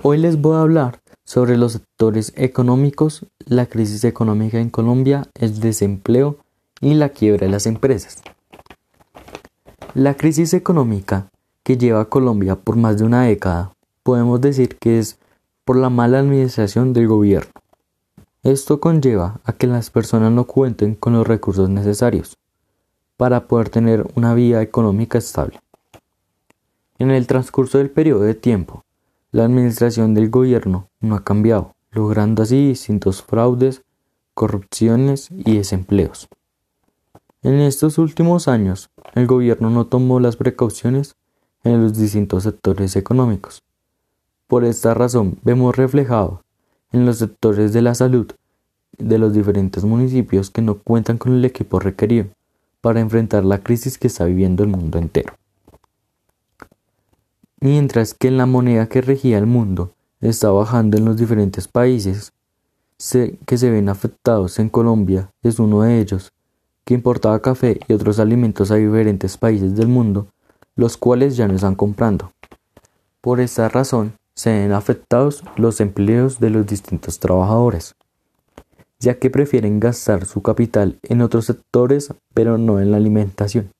Hoy les voy a hablar sobre los sectores económicos, la crisis económica en Colombia, el desempleo y la quiebra de las empresas. La crisis económica que lleva a Colombia por más de una década podemos decir que es por la mala administración del gobierno. Esto conlleva a que las personas no cuenten con los recursos necesarios para poder tener una vida económica estable. En el transcurso del periodo de tiempo, la administración del gobierno no ha cambiado, logrando así distintos fraudes, corrupciones y desempleos. En estos últimos años, el gobierno no tomó las precauciones en los distintos sectores económicos. Por esta razón, vemos reflejado en los sectores de la salud de los diferentes municipios que no cuentan con el equipo requerido para enfrentar la crisis que está viviendo el mundo entero mientras que la moneda que regía el mundo está bajando en los diferentes países que se ven afectados en Colombia es uno de ellos, que importaba café y otros alimentos a diferentes países del mundo, los cuales ya no están comprando. Por esta razón, se ven afectados los empleos de los distintos trabajadores, ya que prefieren gastar su capital en otros sectores, pero no en la alimentación.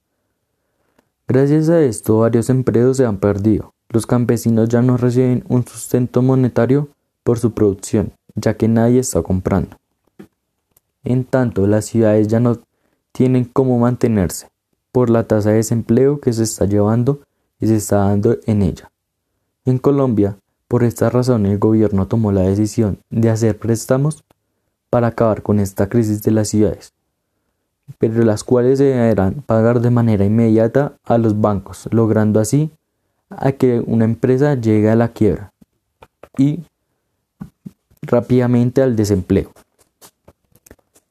Gracias a esto, varios empleos se han perdido, los campesinos ya no reciben un sustento monetario por su producción, ya que nadie está comprando. En tanto, las ciudades ya no tienen cómo mantenerse por la tasa de desempleo que se está llevando y se está dando en ella. En Colombia, por esta razón, el gobierno tomó la decisión de hacer préstamos para acabar con esta crisis de las ciudades, pero las cuales se deberán pagar de manera inmediata a los bancos, logrando así a que una empresa llegue a la quiebra y rápidamente al desempleo.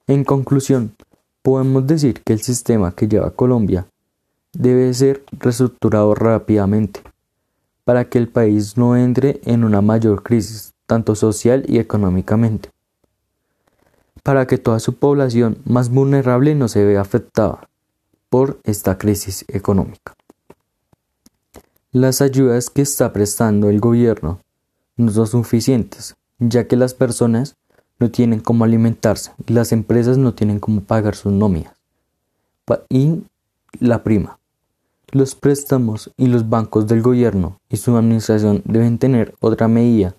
En conclusión, podemos decir que el sistema que lleva Colombia debe ser reestructurado rápidamente para que el país no entre en una mayor crisis, tanto social y económicamente, para que toda su población más vulnerable no se vea afectada por esta crisis económica. Las ayudas que está prestando el gobierno no son suficientes, ya que las personas no tienen cómo alimentarse y las empresas no tienen cómo pagar sus nóminas. Y la prima. Los préstamos y los bancos del gobierno y su administración deben tener otra medida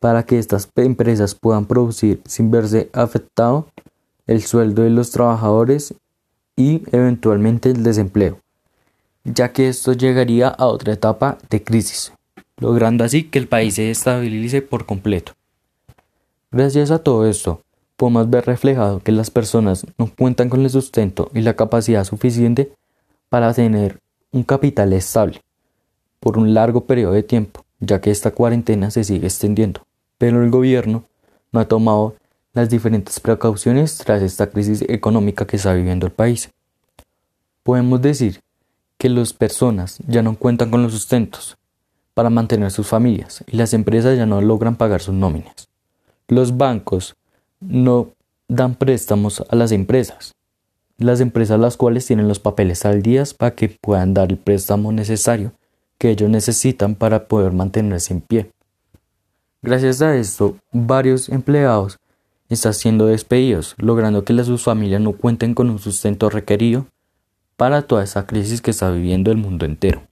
para que estas empresas puedan producir sin verse afectado el sueldo de los trabajadores y eventualmente el desempleo ya que esto llegaría a otra etapa de crisis, logrando así que el país se estabilice por completo. Gracias a todo esto, podemos ver reflejado que las personas no cuentan con el sustento y la capacidad suficiente para tener un capital estable por un largo periodo de tiempo, ya que esta cuarentena se sigue extendiendo, pero el gobierno no ha tomado las diferentes precauciones tras esta crisis económica que está viviendo el país. Podemos decir que las personas ya no cuentan con los sustentos para mantener sus familias y las empresas ya no logran pagar sus nóminas. Los bancos no dan préstamos a las empresas. Las empresas las cuales tienen los papeles al día para que puedan dar el préstamo necesario que ellos necesitan para poder mantenerse en pie. Gracias a esto, varios empleados están siendo despedidos, logrando que sus familias no cuenten con un sustento requerido para toda esa crisis que está viviendo el mundo entero.